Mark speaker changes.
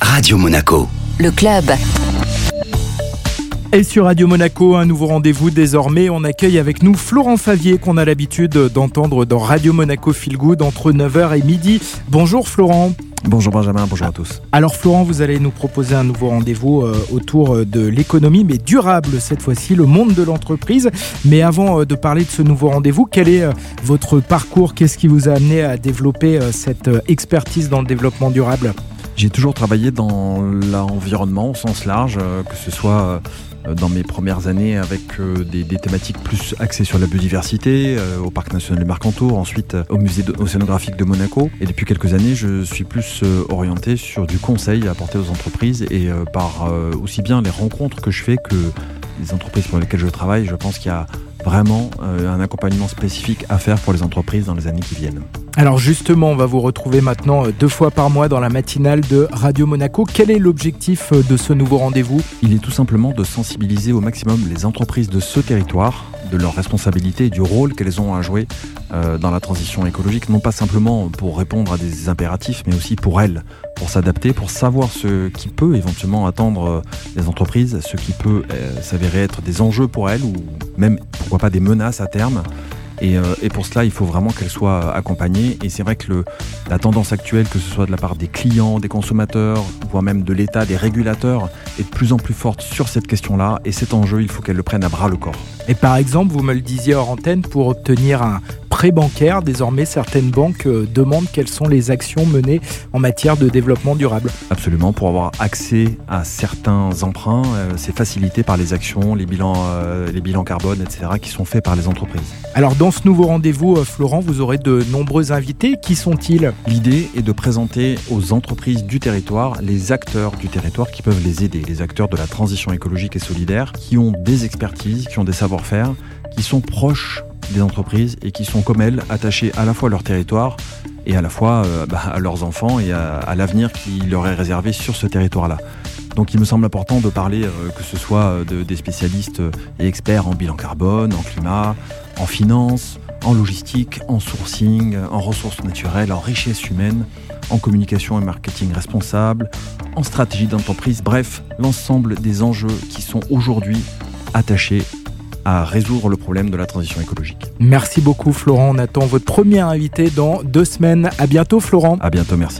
Speaker 1: Radio Monaco.
Speaker 2: Le club.
Speaker 3: Et sur Radio Monaco, un nouveau rendez-vous désormais. On accueille avec nous Florent Favier qu'on a l'habitude d'entendre dans Radio Monaco Feel Good entre 9h et midi. Bonjour Florent.
Speaker 4: Bonjour Benjamin, bonjour à tous.
Speaker 3: Alors Florent, vous allez nous proposer un nouveau rendez-vous euh, autour de l'économie, mais durable cette fois-ci, le monde de l'entreprise. Mais avant euh, de parler de ce nouveau rendez-vous, quel est euh, votre parcours? Qu'est-ce qui vous a amené à développer cette expertise dans le développement durable?
Speaker 4: J'ai toujours travaillé dans l'environnement au sens large, euh, que ce soit euh, dans mes premières années avec euh, des, thématiques plus axées sur la biodiversité, au Parc national du Marcantour, ensuite au musée océanographique de Monaco. Et depuis quelques années, je suis plus orienté sur du conseil apporté aux entreprises et par aussi bien les rencontres que je fais que les entreprises pour lesquelles je travaille, je pense qu'il y a vraiment un accompagnement spécifique à faire pour les entreprises dans les années qui viennent.
Speaker 3: Alors justement, on va vous retrouver maintenant euh, deux fois par mois dans la matinale de Radio Monaco. Quel est l'objectif euh, de ce nouveau rendez-vous?
Speaker 4: Il est tout simplement de sensibiliser au maximum les entreprises de ce territoire de leurs responsabilités et du rôle qu'elles ont à jouer euh, dans la transition écologique, non pas simplement pour répondre à des impératifs, mais aussi pour elles, pour s'adapter, pour savoir ce qui peut éventuellement attendre les entreprises, ce qui peut s'avérer être des enjeux pour elles, ou même, pourquoi pas, des menaces à terme. Euh, et, pour cela, il faut vraiment qu'elle soit accompagnée. Et c'est vrai que la tendance actuelle, que ce soit de la part des clients, des consommateurs, voire même de l'État, des régulateurs, est de plus en plus forte sur cette question-là. Et cet enjeu, il faut qu'elle le prenne à bras le corps.
Speaker 3: Et par exemple, vous me le disiez hors antenne, pour obtenir un prêt bancaire, désormais certaines banques euh, demandent quelles sont les actions menées en matière de développement durable.
Speaker 4: Absolument, pour avoir accès à certains emprunts, euh, c'est facilité par les actions, les bilans, les bilans carbone, etc., qui sont faits par les entreprises.
Speaker 3: Alors dans ce nouveau rendez-vous, euh, Florent, vous aurez de nombreux invités. Qui sont-ils?
Speaker 4: L'idée est de présenter aux entreprises du territoire les acteurs du territoire qui peuvent les aider, les acteurs de la transition écologique et solidaire, qui ont des expertises, qui ont des savoir-faire, qui sont proches des entreprises et qui sont comme elles attachés à la fois à leur territoire et à la fois euh, bah, à leurs enfants et à, l'avenir qui leur est réservé sur ce territoire-là. Donc il me semble important de parler, euh, que ce soit de, des spécialistes et experts en bilan carbone, en climat, en finance, en logistique, en sourcing, en ressources naturelles, en richesse humaine, en communication et marketing responsable, en stratégie d'entreprise, bref, l'ensemble des enjeux qui sont aujourd'hui attachés à résoudre le problème de la transition écologique.
Speaker 3: Merci beaucoup Florent, on attend votre premier invité dans deux semaines. À bientôt Florent.
Speaker 4: À bientôt, merci.